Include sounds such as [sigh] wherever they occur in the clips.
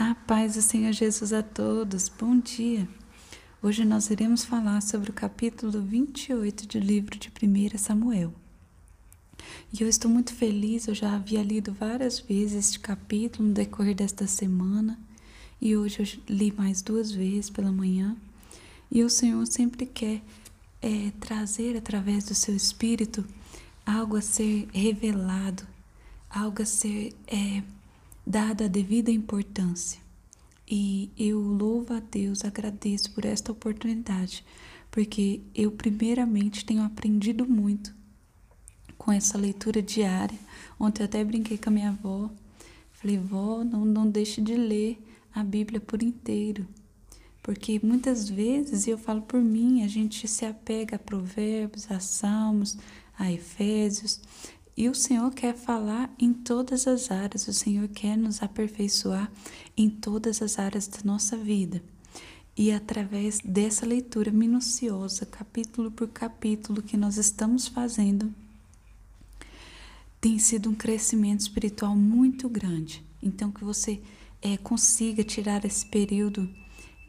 A paz do Senhor Jesus a todos, bom dia! Hoje nós iremos falar sobre o capítulo 28 do livro de 1 Samuel. E eu estou muito feliz, eu já havia lido várias vezes este capítulo no decorrer desta semana, e hoje eu li mais duas vezes pela manhã. E o Senhor sempre quer é, trazer através do seu Espírito algo a ser revelado, algo a ser. É, dada a devida importância. E eu louvo a Deus, agradeço por esta oportunidade, porque eu, primeiramente, tenho aprendido muito com essa leitura diária. Ontem eu até brinquei com a minha avó. Falei, vó, não, não deixe de ler a Bíblia por inteiro. Porque muitas vezes, e eu falo por mim, a gente se apega a provérbios, a salmos, a Efésios, e o Senhor quer falar em todas as áreas, o Senhor quer nos aperfeiçoar em todas as áreas da nossa vida. E através dessa leitura minuciosa, capítulo por capítulo, que nós estamos fazendo, tem sido um crescimento espiritual muito grande. Então, que você é, consiga tirar esse período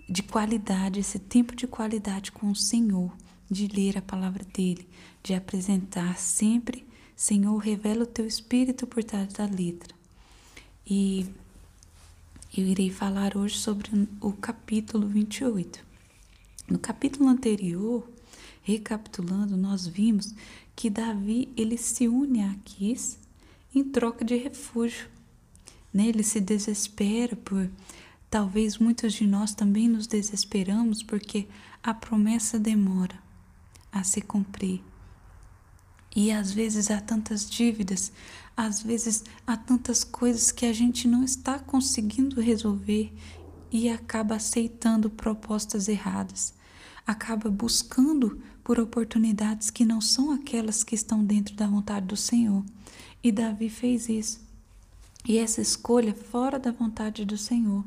de qualidade, esse tempo de qualidade com o Senhor, de ler a palavra dele, de apresentar sempre Senhor, revela o teu espírito por trás da letra. E eu irei falar hoje sobre o capítulo 28. No capítulo anterior, recapitulando, nós vimos que Davi ele se une a Aquis em troca de refúgio. Né? Ele se desespera por talvez muitos de nós também nos desesperamos porque a promessa demora a se cumprir. E às vezes há tantas dívidas, às vezes há tantas coisas que a gente não está conseguindo resolver e acaba aceitando propostas erradas, acaba buscando por oportunidades que não são aquelas que estão dentro da vontade do Senhor. E Davi fez isso. E essa escolha fora da vontade do Senhor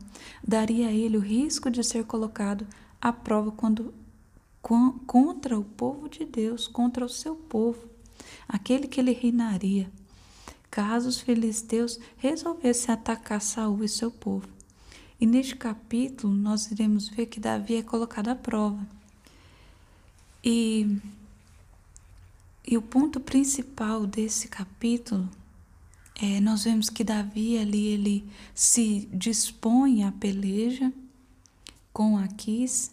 daria a ele o risco de ser colocado à prova quando contra o povo de Deus, contra o seu povo aquele que ele reinaria, caso os filisteus resolvessem atacar Saul e seu povo. E neste capítulo nós iremos ver que Davi é colocado à prova. E, e o ponto principal desse capítulo é nós vemos que Davi ali ele se dispõe à peleja com Aquis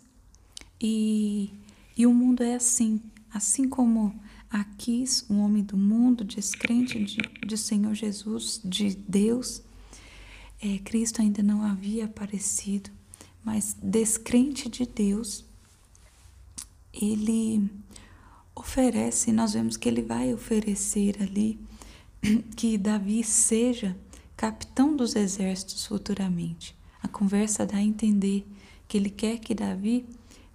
e, e o mundo é assim, assim como Aquis, um homem do mundo, descrente de, de Senhor Jesus, de Deus, é, Cristo ainda não havia aparecido, mas descrente de Deus, ele oferece, nós vemos que ele vai oferecer ali [clears throat] que Davi seja capitão dos exércitos futuramente. A conversa dá a entender que ele quer que Davi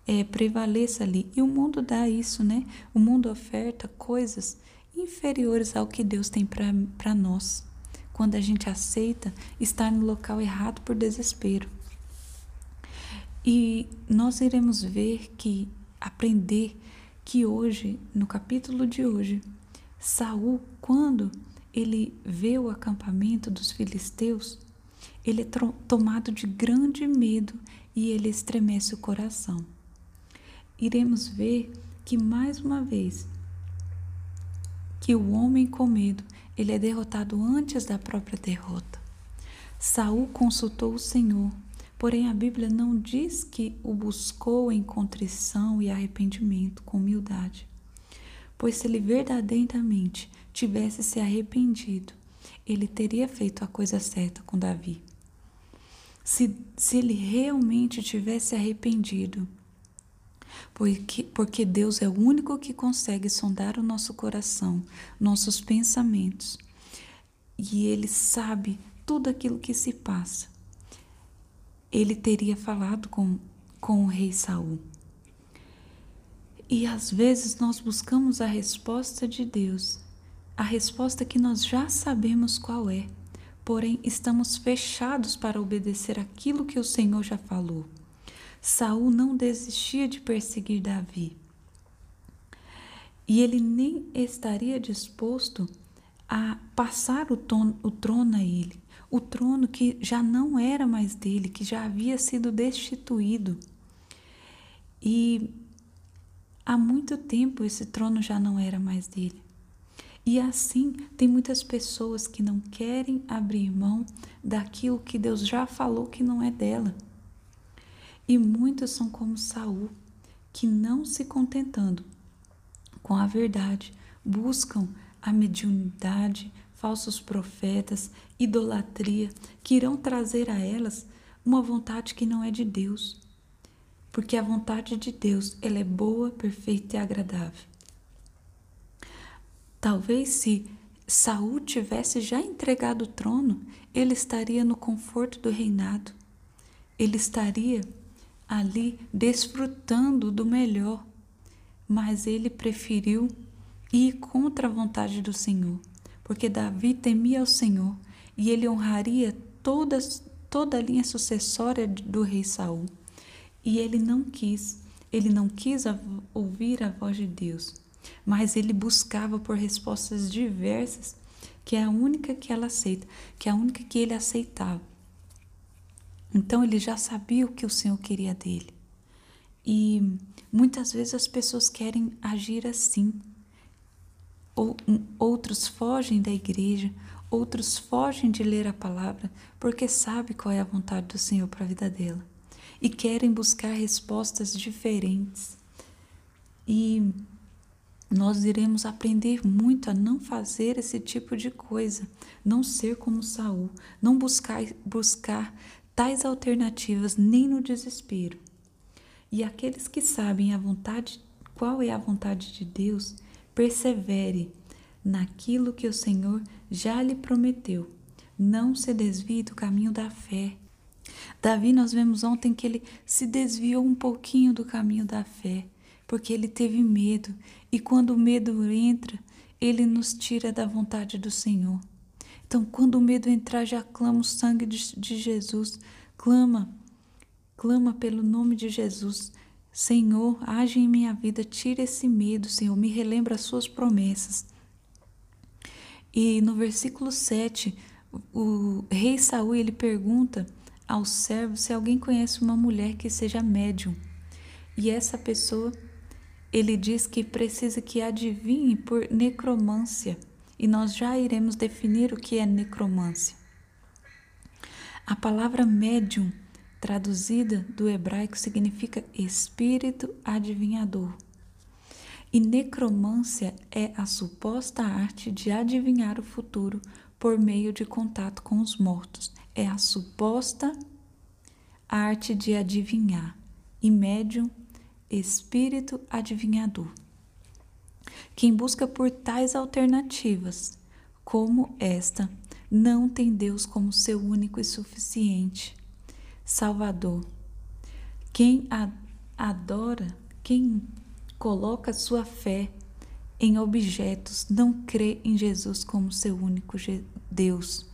é, prevaleça ali. E o mundo dá isso, né? O mundo oferta coisas inferiores ao que Deus tem para nós. Quando a gente aceita estar no local errado por desespero. E nós iremos ver que, aprender que hoje, no capítulo de hoje, Saul, quando ele vê o acampamento dos filisteus, ele é tomado de grande medo e ele estremece o coração iremos ver que mais uma vez que o homem com medo, ele é derrotado antes da própria derrota. Saul consultou o Senhor, porém a Bíblia não diz que o buscou em contrição e arrependimento, com humildade. Pois se ele verdadeiramente tivesse se arrependido, ele teria feito a coisa certa com Davi. Se, se ele realmente tivesse arrependido, porque, porque Deus é o único que consegue sondar o nosso coração, nossos pensamentos. E Ele sabe tudo aquilo que se passa. Ele teria falado com, com o rei Saul. E às vezes nós buscamos a resposta de Deus, a resposta que nós já sabemos qual é, porém estamos fechados para obedecer aquilo que o Senhor já falou. Saul não desistia de perseguir Davi. E ele nem estaria disposto a passar o, o trono a ele. o trono que já não era mais dele, que já havia sido destituído. E há muito tempo esse trono já não era mais dele. E assim, tem muitas pessoas que não querem abrir mão daquilo que Deus já falou que não é dela. E muitos são como Saul, que não se contentando com a verdade, buscam a mediunidade, falsos profetas, idolatria, que irão trazer a elas uma vontade que não é de Deus. Porque a vontade de Deus, ela é boa, perfeita e agradável. Talvez se Saul tivesse já entregado o trono, ele estaria no conforto do reinado. Ele estaria ali desfrutando do melhor, mas ele preferiu ir contra a vontade do Senhor, porque Davi temia o Senhor e ele honraria toda, toda a linha sucessória do rei Saul. E ele não quis, ele não quis ouvir a voz de Deus mas ele buscava por respostas diversas, que é a única que ela aceita, que é a única que ele aceitava. Então ele já sabia o que o Senhor queria dele. E muitas vezes as pessoas querem agir assim. Ou, outros fogem da igreja, outros fogem de ler a palavra, porque sabe qual é a vontade do Senhor para a vida dela. E querem buscar respostas diferentes. E nós iremos aprender muito a não fazer esse tipo de coisa, não ser como Saul, não buscar buscar tais alternativas nem no desespero. E aqueles que sabem a vontade, qual é a vontade de Deus, persevere naquilo que o Senhor já lhe prometeu. Não se desvie do caminho da fé. Davi, nós vemos ontem que ele se desviou um pouquinho do caminho da fé porque ele teve medo, e quando o medo entra, ele nos tira da vontade do Senhor. Então, quando o medo entrar, já clama o sangue de, de Jesus, clama, clama pelo nome de Jesus. Senhor, age em minha vida, tira esse medo, Senhor, me relembra as suas promessas. E no versículo 7, o rei Saul ele pergunta ao servo se alguém conhece uma mulher que seja médium. E essa pessoa ele diz que precisa que adivinhe por necromância, e nós já iremos definir o que é necromância. A palavra médium, traduzida do hebraico, significa espírito adivinhador. E necromância é a suposta arte de adivinhar o futuro por meio de contato com os mortos. É a suposta arte de adivinhar. E médium espírito adivinhador. Quem busca por tais alternativas, como esta, não tem Deus como seu único e suficiente Salvador. Quem adora, quem coloca sua fé em objetos, não crê em Jesus como seu único Deus.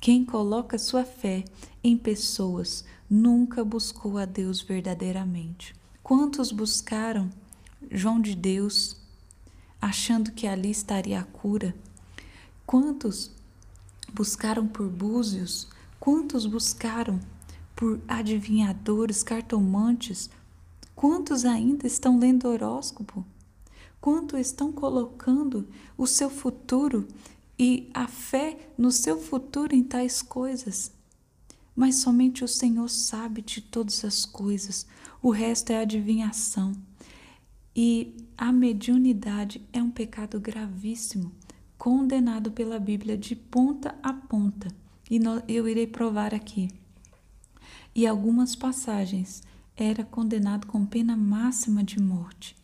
Quem coloca sua fé em pessoas nunca buscou a Deus verdadeiramente. Quantos buscaram João de Deus, achando que ali estaria a cura? Quantos buscaram por búzios? Quantos buscaram por adivinhadores, cartomantes? Quantos ainda estão lendo horóscopo? Quantos estão colocando o seu futuro e a fé no seu futuro em tais coisas? Mas somente o Senhor sabe de todas as coisas o resto é adivinhação. E a mediunidade é um pecado gravíssimo, condenado pela Bíblia de ponta a ponta. E eu irei provar aqui. E algumas passagens era condenado com pena máxima de morte.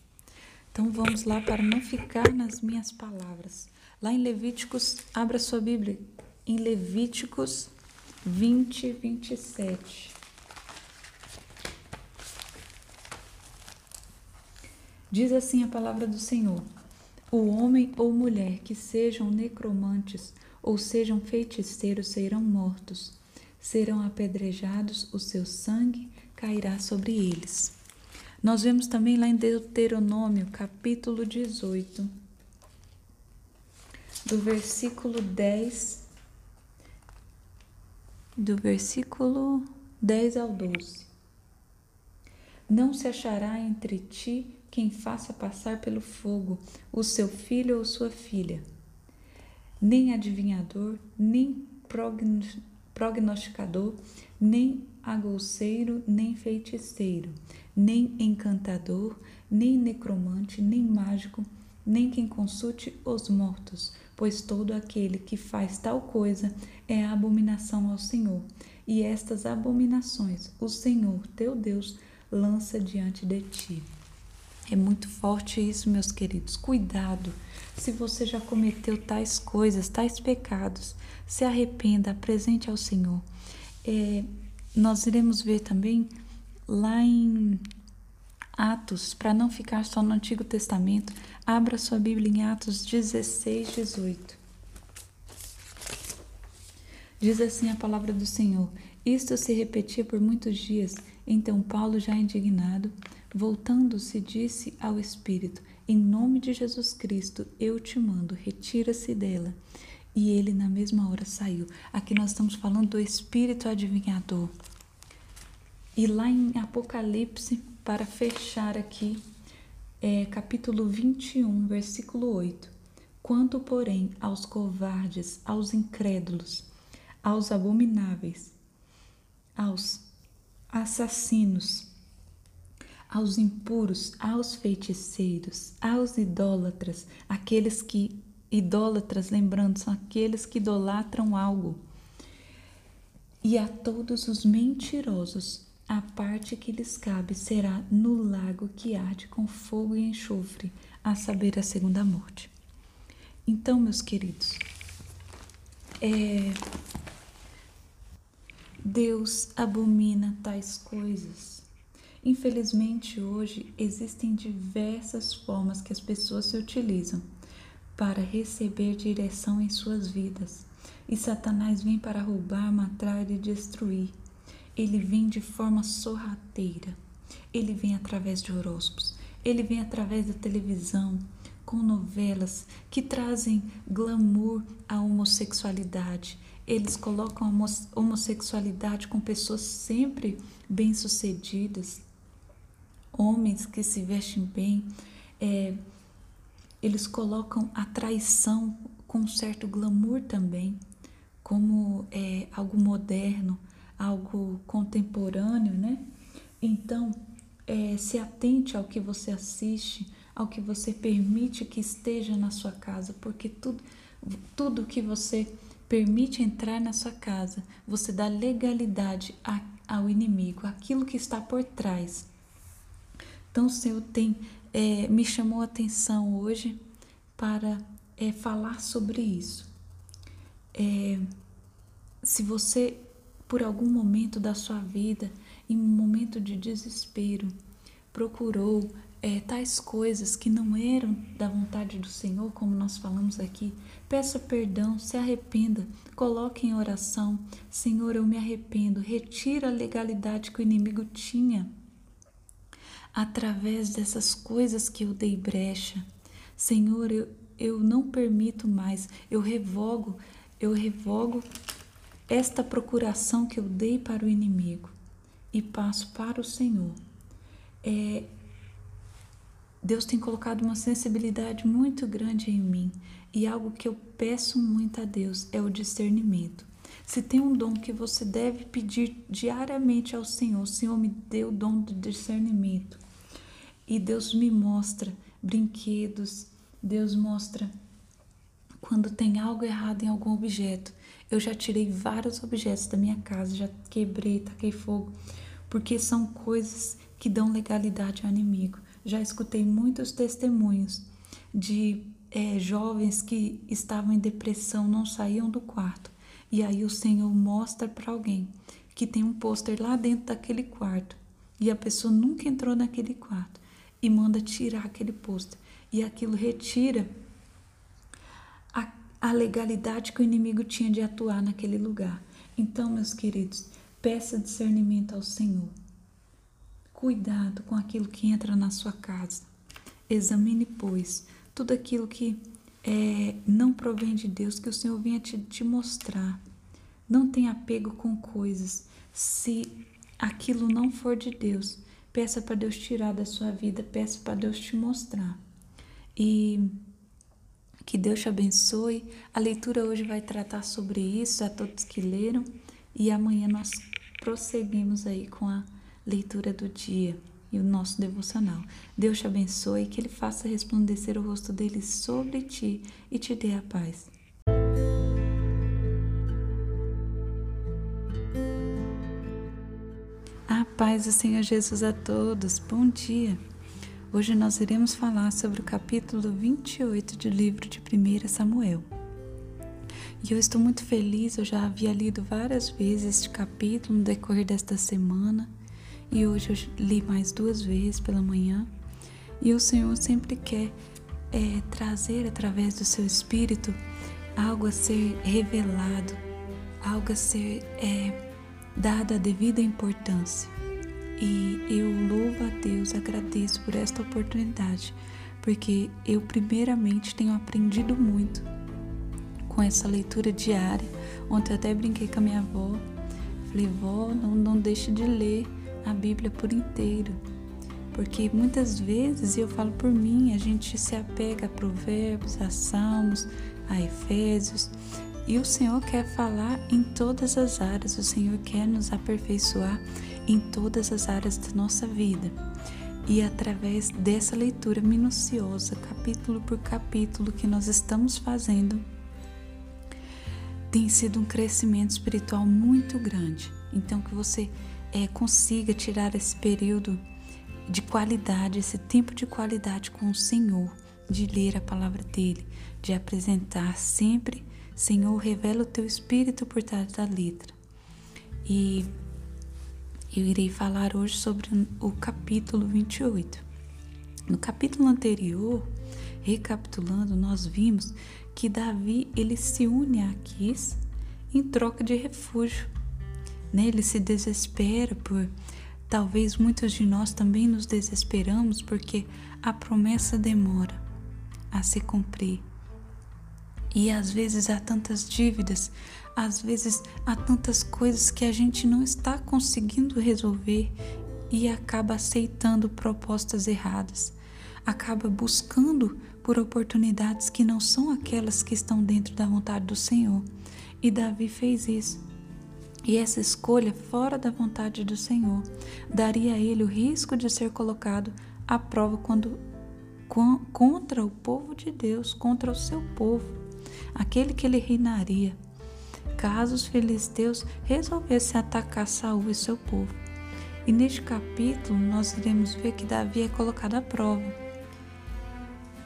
Então vamos lá para não ficar nas minhas palavras. Lá em Levíticos, abra sua Bíblia, em Levíticos 20, 27. Diz assim a palavra do Senhor: O homem ou mulher que sejam necromantes ou sejam feiticeiros serão mortos, serão apedrejados, o seu sangue cairá sobre eles. Nós vemos também lá em Deuteronômio, capítulo 18, do versículo 10 do versículo 10 ao 12. Não se achará entre ti quem faça passar pelo fogo o seu filho ou sua filha, nem adivinhador, nem prognosticador, nem agouceiro, nem feiticeiro, nem encantador, nem necromante, nem mágico, nem quem consulte os mortos, pois todo aquele que faz tal coisa é abominação ao Senhor. E estas abominações o Senhor teu Deus lança diante de ti. É muito forte isso, meus queridos. Cuidado. Se você já cometeu tais coisas, tais pecados, se arrependa, apresente ao Senhor. É, nós iremos ver também lá em Atos, para não ficar só no Antigo Testamento, abra sua Bíblia em Atos 16, 18. Diz assim a palavra do Senhor: Isto se repetia por muitos dias. Então Paulo, já indignado, voltando-se, disse ao Espírito: Em nome de Jesus Cristo, eu te mando, retira-se dela. E ele, na mesma hora, saiu. Aqui nós estamos falando do espírito adivinhador. E lá em Apocalipse, para fechar aqui, é, capítulo 21, versículo 8. Quanto, porém, aos covardes, aos incrédulos, aos abomináveis, aos assassinos, aos impuros, aos feiticeiros, aos idólatras, aqueles que idólatras, lembrando, são aqueles que idolatram algo, e a todos os mentirosos, a parte que lhes cabe será no lago que arde com fogo e enxofre, a saber, a segunda morte. Então, meus queridos, é, Deus abomina tais coisas. Infelizmente, hoje existem diversas formas que as pessoas se utilizam para receber direção em suas vidas. E Satanás vem para roubar, matar e destruir ele vem de forma sorrateira. Ele vem através de horóscopos. Ele vem através da televisão, com novelas que trazem glamour à homossexualidade. Eles colocam a homossexualidade com pessoas sempre bem-sucedidas, homens que se vestem bem. É, eles colocam a traição com um certo glamour também, como é, algo moderno, algo contemporâneo, né? Então, é, se atente ao que você assiste, ao que você permite que esteja na sua casa, porque tudo, tudo que você permite entrar na sua casa, você dá legalidade a, ao inimigo, aquilo que está por trás. Então, o Senhor tem, é, me chamou a atenção hoje para é, falar sobre isso. É, se você por algum momento da sua vida, em um momento de desespero, procurou é, tais coisas que não eram da vontade do Senhor, como nós falamos aqui, peça perdão, se arrependa, coloque em oração: Senhor, eu me arrependo, retira a legalidade que o inimigo tinha através dessas coisas que eu dei brecha. Senhor, eu, eu não permito mais, eu revogo, eu revogo esta procuração que eu dei para o inimigo e passo para o Senhor. É, Deus tem colocado uma sensibilidade muito grande em mim e algo que eu peço muito a Deus é o discernimento. Se tem um dom que você deve pedir diariamente ao Senhor, o Senhor me deu o dom do discernimento. E Deus me mostra brinquedos, Deus mostra quando tem algo errado em algum objeto. Eu já tirei vários objetos da minha casa, já quebrei, taquei fogo, porque são coisas que dão legalidade ao inimigo. Já escutei muitos testemunhos de é, jovens que estavam em depressão, não saíam do quarto. E aí o Senhor mostra para alguém que tem um pôster lá dentro daquele quarto e a pessoa nunca entrou naquele quarto e manda tirar aquele pôster. E aquilo retira a legalidade que o inimigo tinha de atuar naquele lugar. Então, meus queridos, peça discernimento ao Senhor. Cuidado com aquilo que entra na sua casa. Examine, pois, tudo aquilo que é, não provém de Deus, que o Senhor venha te, te mostrar, Não tenha apego com coisas. Se aquilo não for de Deus, peça para Deus tirar da sua vida, peça para Deus te mostrar. E que Deus te abençoe. A leitura hoje vai tratar sobre isso a todos que leram e amanhã nós prosseguimos aí com a leitura do dia e o nosso devocional. Deus te abençoe, que Ele faça resplandecer o rosto dele sobre ti e te dê a paz. A paz do Senhor Jesus a todos. Bom dia. Hoje nós iremos falar sobre o capítulo 28 do livro de 1 Samuel. E eu estou muito feliz, eu já havia lido várias vezes este capítulo no decorrer desta semana e hoje eu li mais duas vezes pela manhã. E o Senhor sempre quer é, trazer através do seu Espírito algo a ser revelado, algo a ser é, dado a devida importância. E eu louvo a Deus, agradeço por esta oportunidade, porque eu, primeiramente, tenho aprendido muito com essa leitura diária. Ontem eu até brinquei com a minha avó, falei, vó, não, não deixe de ler a Bíblia por inteiro. Porque muitas vezes, e eu falo por mim, a gente se apega a provérbios, a salmos, a Efésios, e o Senhor quer falar em todas as áreas, o Senhor quer nos aperfeiçoar em todas as áreas da nossa vida. E através dessa leitura minuciosa, capítulo por capítulo, que nós estamos fazendo, tem sido um crescimento espiritual muito grande. Então, que você é, consiga tirar esse período de qualidade, esse tempo de qualidade com o Senhor, de ler a palavra dele, de apresentar sempre, Senhor, revela o teu espírito por trás da letra. E eu irei falar hoje sobre o capítulo 28. No capítulo anterior, recapitulando, nós vimos que Davi ele se une a Aquis em troca de refúgio né? Ele se desespera por. Talvez muitos de nós também nos desesperamos porque a promessa demora a se cumprir. E às vezes há tantas dívidas, às vezes há tantas coisas que a gente não está conseguindo resolver e acaba aceitando propostas erradas, acaba buscando por oportunidades que não são aquelas que estão dentro da vontade do Senhor. E Davi fez isso. E essa escolha fora da vontade do Senhor daria a ele o risco de ser colocado à prova quando contra o povo de Deus, contra o seu povo, aquele que ele reinaria, caso os filisteus resolvessem atacar Saul e seu povo. E neste capítulo nós iremos ver que Davi é colocado à prova.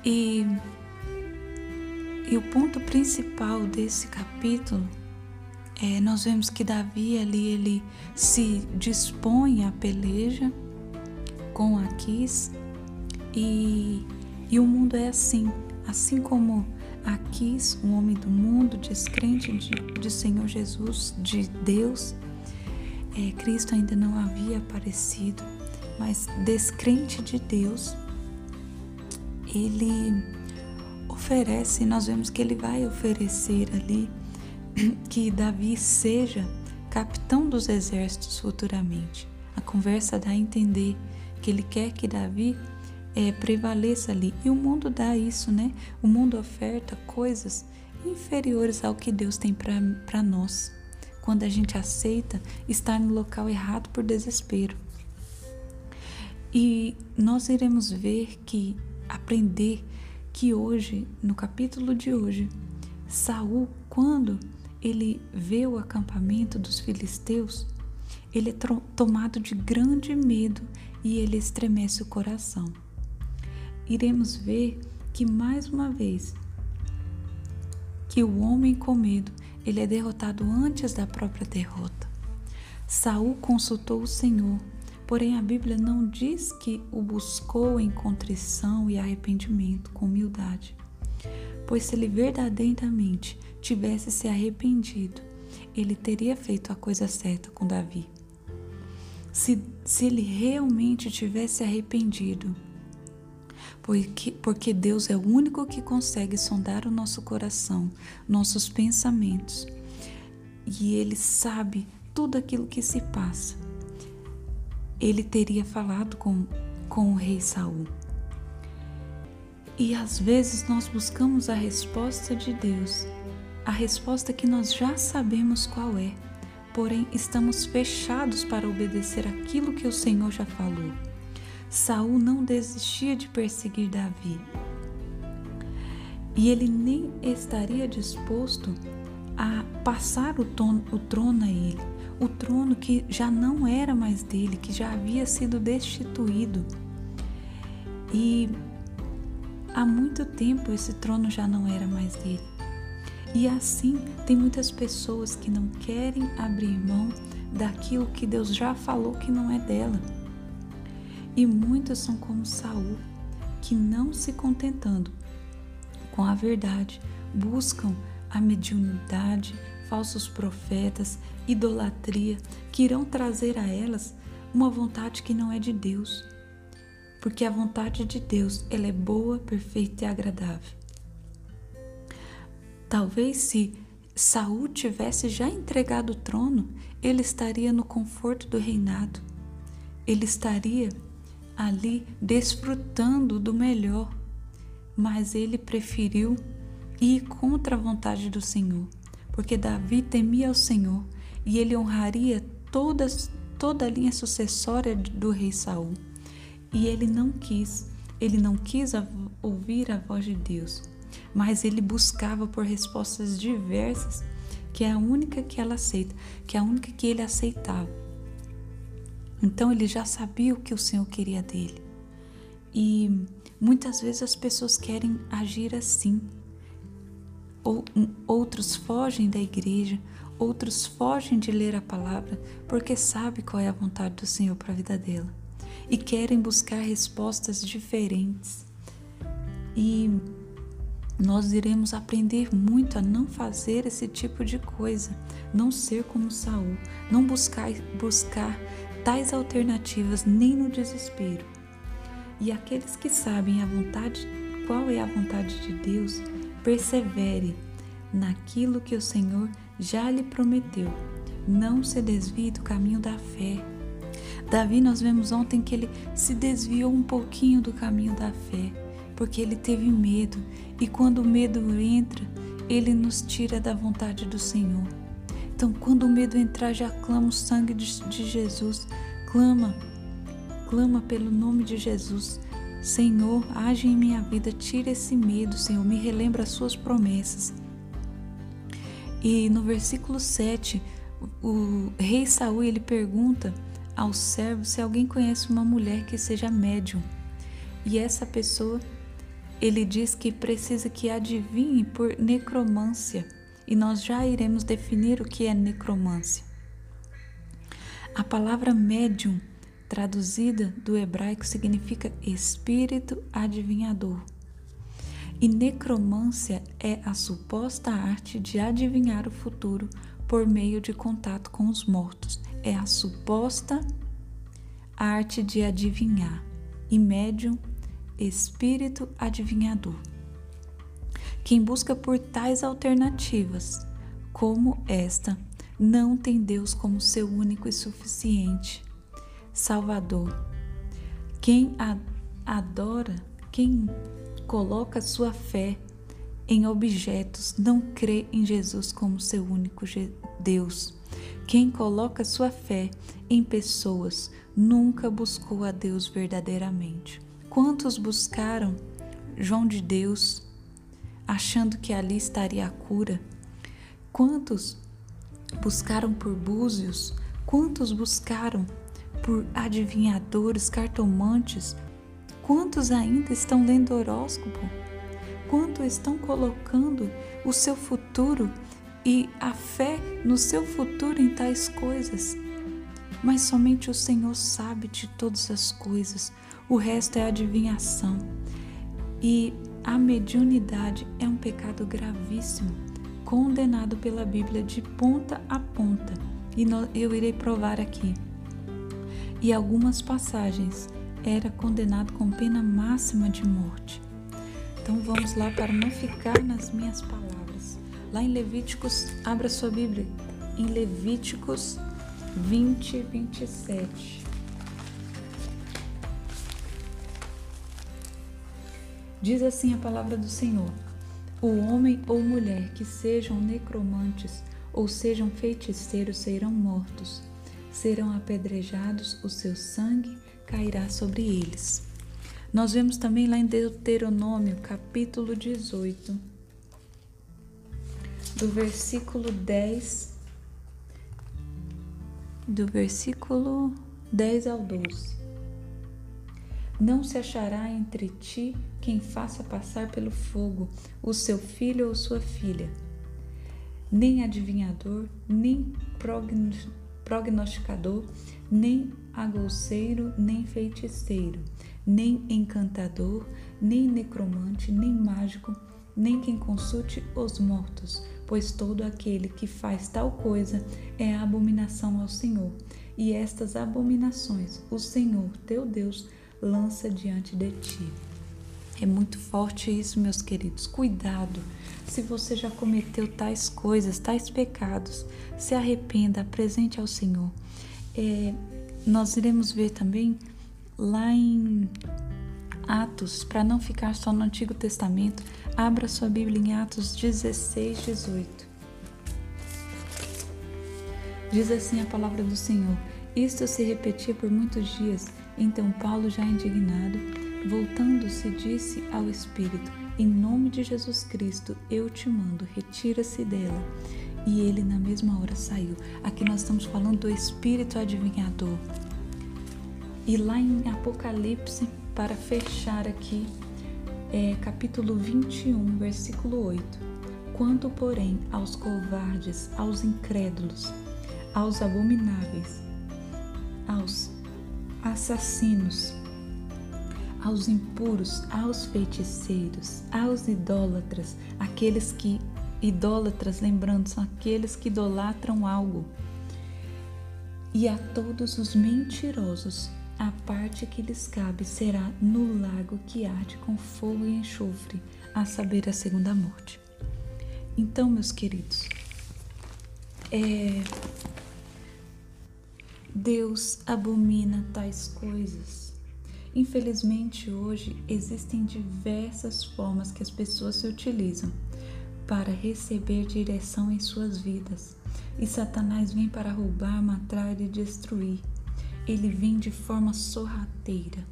E, e o ponto principal desse capítulo é, nós vemos que Davi ali ele se dispõe à peleja com Aquis. E, e o mundo é assim, assim como Aquis, um homem do mundo, descrente de, de Senhor Jesus, de Deus, é, Cristo ainda não havia aparecido, mas descrente de Deus, ele oferece, nós vemos que ele vai oferecer ali [clears throat] que Davi seja capitão dos exércitos futuramente. A conversa dá a entender que ele quer que Davi é, prevaleça ali. E o mundo dá isso, né? O mundo oferta coisas inferiores ao que Deus tem para nós. Quando a gente aceita estar no local errado por desespero. E nós iremos ver que, aprender que hoje, no capítulo de hoje, Saul, quando ele vê o acampamento dos filisteus, ele é tomado de grande medo e ele estremece o coração. Iremos ver que mais uma vez que o homem com medo, ele é derrotado antes da própria derrota. Saul consultou o Senhor, porém a Bíblia não diz que o buscou em contrição e arrependimento, com humildade. Pois se ele verdadeiramente tivesse se arrependido, ele teria feito a coisa certa com Davi. Se, se ele realmente tivesse arrependido, porque, porque Deus é o único que consegue sondar o nosso coração, nossos pensamentos. e ele sabe tudo aquilo que se passa. Ele teria falado com, com o rei Saul. E às vezes nós buscamos a resposta de Deus, a resposta que nós já sabemos qual é, porém estamos fechados para obedecer aquilo que o Senhor já falou. Saul não desistia de perseguir Davi. E ele nem estaria disposto a passar o, trono, o trono a ele, o trono que já não era mais dele, que já havia sido destituído. E há muito tempo esse trono já não era mais dele. E assim, tem muitas pessoas que não querem abrir mão daquilo que Deus já falou que não é dela. E muitos são como Saul, que não se contentando com a verdade, buscam a mediunidade, falsos profetas, idolatria, que irão trazer a elas uma vontade que não é de Deus. Porque a vontade de Deus, ela é boa, perfeita e agradável. Talvez se Saul tivesse já entregado o trono, ele estaria no conforto do reinado. Ele estaria ali desfrutando do melhor, mas ele preferiu ir contra a vontade do Senhor, porque Davi temia ao Senhor e ele honraria todas, toda a linha sucessória do rei Saul. E ele não quis, ele não quis ouvir a voz de Deus, mas ele buscava por respostas diversas, que é a única que ela aceita, que é a única que ele aceitava. Então ele já sabia o que o Senhor queria dele. E muitas vezes as pessoas querem agir assim, outros fogem da igreja, outros fogem de ler a palavra porque sabe qual é a vontade do Senhor para a vida dela e querem buscar respostas diferentes. E nós iremos aprender muito a não fazer esse tipo de coisa, não ser como Saul, não buscar buscar tais alternativas nem no desespero. E aqueles que sabem a vontade, qual é a vontade de Deus, persevere naquilo que o Senhor já lhe prometeu. Não se desvie do caminho da fé. Davi, nós vemos ontem que ele se desviou um pouquinho do caminho da fé, porque ele teve medo, e quando o medo entra, ele nos tira da vontade do Senhor. Então, quando o medo entrar, já clama o sangue de, Jesus, clama, clama pelo nome de Jesus. Senhor, age em minha vida, tira esse medo, Senhor, me relembra as suas promessas. E no versículo 7, o rei Saul ele pergunta ao servo se alguém conhece uma mulher que seja médium. E essa pessoa, ele diz que precisa que adivinhe por necromância. E nós já iremos definir o que é necromância. A palavra médium traduzida do hebraico, significa espírito adivinhador. E necromância é a suposta arte de adivinhar o futuro por meio de contato com os mortos. É a suposta arte de adivinhar. E médium, espírito adivinhador. Quem busca por tais alternativas, como esta, não tem Deus como seu único e suficiente Salvador. Quem adora, quem coloca sua fé em objetos, não crê em Jesus como seu único Deus. Quem coloca sua fé em pessoas nunca buscou a Deus verdadeiramente. Quantos buscaram João de Deus, achando que ali estaria a cura? Quantos buscaram por búzios? Quantos buscaram por adivinhadores, cartomantes? Quantos ainda estão lendo horóscopo? Quanto estão colocando o seu futuro e a fé no seu futuro em tais coisas? Mas somente o Senhor sabe de todas as coisas, o resto é adivinhação. E a mediunidade é um pecado gravíssimo, condenado pela Bíblia de ponta a ponta. E eu irei provar aqui e algumas passagens era condenado com pena máxima de morte. Então vamos lá para não ficar nas minhas palavras. Lá em Levíticos, abra sua Bíblia, em Levíticos 20, 27. Diz assim a palavra do Senhor: O homem ou mulher que sejam necromantes ou sejam feiticeiros serão mortos, serão apedrejados, o seu sangue cairá sobre eles. Nós vemos também lá em Deuteronômio, capítulo 18, do versículo 10, do versículo 10 ao 12. Não se achará entre ti quem faça passar pelo fogo o seu filho ou sua filha, nem adivinhador, nem prognosticador, nem agouceiro, nem feiticeiro, nem encantador, nem necromante, nem mágico, nem quem consulte os mortos, pois todo aquele que faz tal coisa é abominação ao Senhor. E estas abominações o Senhor teu Deus lança diante de ti. É muito forte isso, meus queridos. Cuidado. Se você já cometeu tais coisas, tais pecados, se arrependa, apresente ao Senhor. É, nós iremos ver também lá em Atos, para não ficar só no Antigo Testamento, abra sua Bíblia em Atos 16, 18. Diz assim a palavra do Senhor: Isto se repetia por muitos dias então Paulo, já indignado, voltando-se, disse ao Espírito: Em nome de Jesus Cristo, eu te mando, retira-se dela. E ele, na mesma hora, saiu. Aqui nós estamos falando do Espírito adivinhador. E lá em Apocalipse, para fechar aqui, é, capítulo 21, versículo 8. Quanto, porém, aos covardes, aos incrédulos, aos abomináveis, aos assassinos, aos impuros, aos feiticeiros, aos idólatras, aqueles que idólatras, lembrando, são aqueles que idolatram algo, e a todos os mentirosos, a parte que lhes cabe será no lago que arde com fogo e enxofre, a saber, a segunda morte. Então, meus queridos, é, Deus abomina tais coisas. Infelizmente, hoje existem diversas formas que as pessoas se utilizam para receber direção em suas vidas. E Satanás vem para roubar, matar e destruir. Ele vem de forma sorrateira.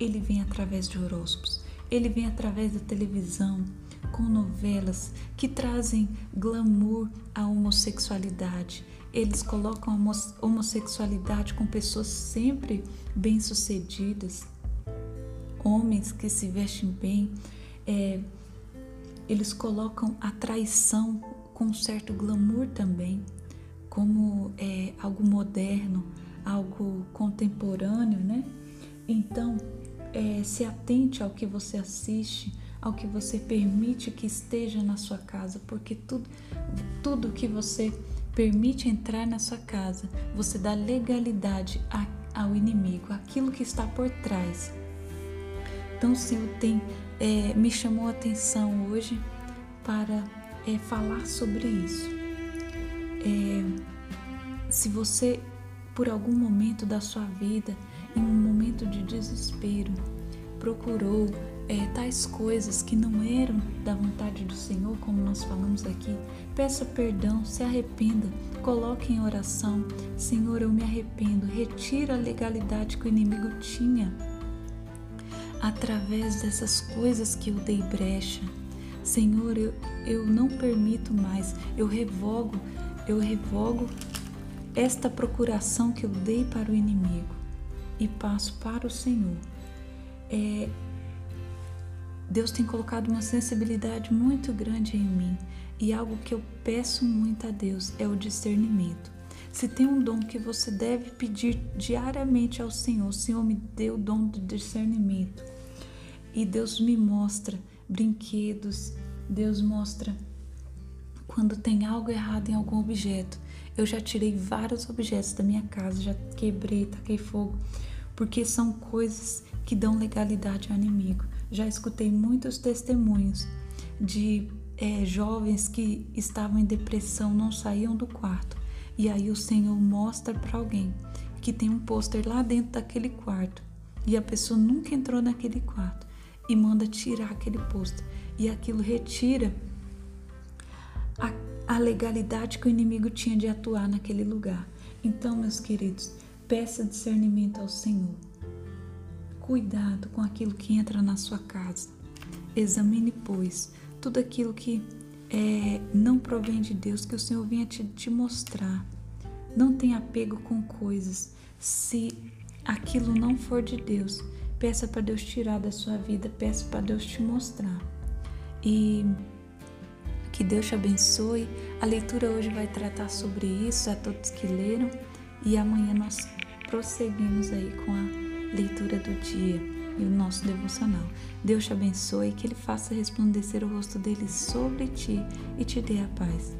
Ele vem através de horóscopos. Ele vem através da televisão, com novelas que trazem glamour à homossexualidade, eles colocam a homossexualidade com pessoas sempre bem-sucedidas, homens que se vestem bem, é, eles colocam a traição com um certo glamour também, como é, algo moderno, algo contemporâneo, né? Então, é, se atente ao que você assiste, ao que você permite que esteja na sua casa, porque tudo, tudo que você permite entrar na sua casa, você dá legalidade a, ao inimigo, aquilo que está por trás. Então, o Senhor tem, é, me chamou a atenção hoje para é, falar sobre isso. É, se você, por algum momento da sua vida, em um momento de desespero, procurou é, tais coisas que não eram da vontade do Senhor, como nós falamos aqui, peça perdão, se arrependa, coloque em oração: Senhor, eu me arrependo, retira a legalidade que o inimigo tinha através dessas coisas que eu dei brecha. Senhor, eu, eu não permito mais, eu revogo, eu revogo esta procuração que eu dei para o inimigo e passo para o Senhor. É, Deus tem colocado uma sensibilidade muito grande em mim e algo que eu peço muito a Deus é o discernimento. Se tem um dom que você deve pedir diariamente ao Senhor, Senhor me dê o dom do discernimento. E Deus me mostra brinquedos, Deus mostra quando tem algo errado em algum objeto. Eu já tirei vários objetos da minha casa, já quebrei, taquei fogo, porque são coisas que dão legalidade ao inimigo. Já escutei muitos testemunhos de é, jovens que estavam em depressão, não saíam do quarto. E aí o Senhor mostra para alguém que tem um pôster lá dentro daquele quarto. E a pessoa nunca entrou naquele quarto e manda tirar aquele pôster. E aquilo retira a, a legalidade que o inimigo tinha de atuar naquele lugar. Então, meus queridos, peça discernimento ao Senhor. Cuidado com aquilo que entra na sua casa. Examine, pois, tudo aquilo que é, não provém de Deus, que o Senhor venha te, te mostrar. Não tenha apego com coisas. Se aquilo não for de Deus, peça para Deus tirar da sua vida, peça para Deus te mostrar. E que Deus te abençoe. A leitura hoje vai tratar sobre isso a todos que leram e amanhã nós prosseguimos aí com a leitura do dia e o nosso devocional. Deus te abençoe que Ele faça resplandecer o rosto dele sobre ti e te dê a paz.